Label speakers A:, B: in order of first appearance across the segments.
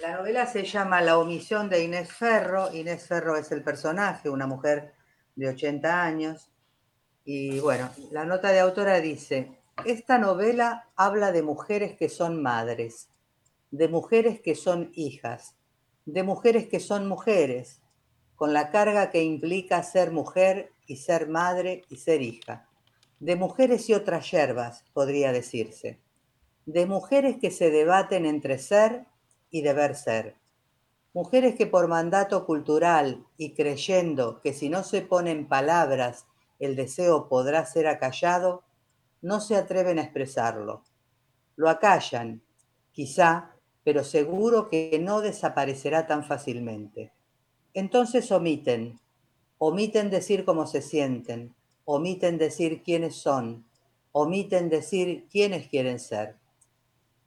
A: La novela se llama La omisión de Inés Ferro. Inés Ferro es el personaje, una mujer de 80 años. Y bueno, la nota de autora dice, esta novela habla de mujeres que son madres, de mujeres que son hijas, de mujeres que son mujeres, con la carga que implica ser mujer y ser madre y ser hija, de mujeres y otras yerbas, podría decirse, de mujeres que se debaten entre ser y deber ser. Mujeres que por mandato cultural y creyendo que si no se ponen palabras el deseo podrá ser acallado, no se atreven a expresarlo. Lo acallan, quizá, pero seguro que no desaparecerá tan fácilmente. Entonces omiten, omiten decir cómo se sienten, omiten decir quiénes son, omiten decir quiénes quieren ser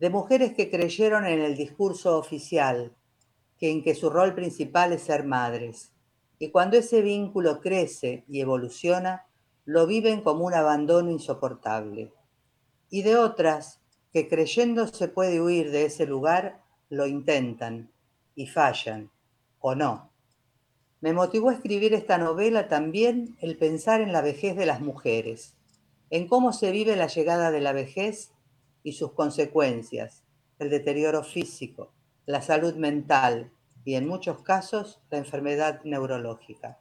A: de mujeres que creyeron en el discurso oficial, que en que su rol principal es ser madres, y cuando ese vínculo crece y evoluciona, lo viven como un abandono insoportable. Y de otras que creyendo se puede huir de ese lugar, lo intentan y fallan, o no. Me motivó a escribir esta novela también el pensar en la vejez de las mujeres, en cómo se vive la llegada de la vejez y sus consecuencias, el deterioro físico, la salud mental y en muchos casos la enfermedad neurológica.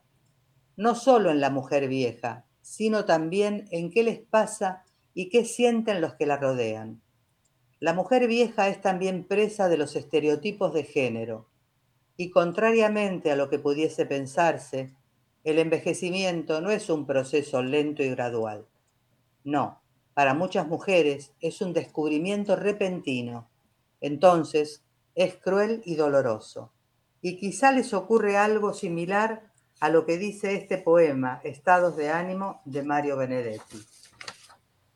A: No solo en la mujer vieja, sino también en qué les pasa y qué sienten los que la rodean. La mujer vieja es también presa de los estereotipos de género y contrariamente a lo que pudiese pensarse, el envejecimiento no es un proceso lento y gradual. No, para muchas mujeres es un descubrimiento repentino. Entonces es cruel y doloroso. Y quizá les ocurre algo similar a lo que dice este poema, Estados de ánimo, de Mario Benedetti.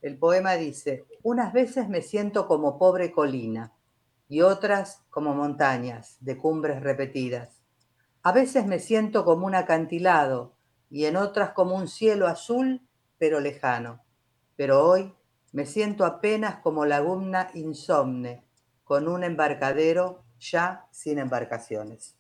A: El poema dice, unas veces me siento como pobre colina y otras como montañas de cumbres repetidas. A veces me siento como un acantilado y en otras como un cielo azul pero lejano pero hoy me siento apenas como laguna insomne, con un embarcadero ya sin embarcaciones.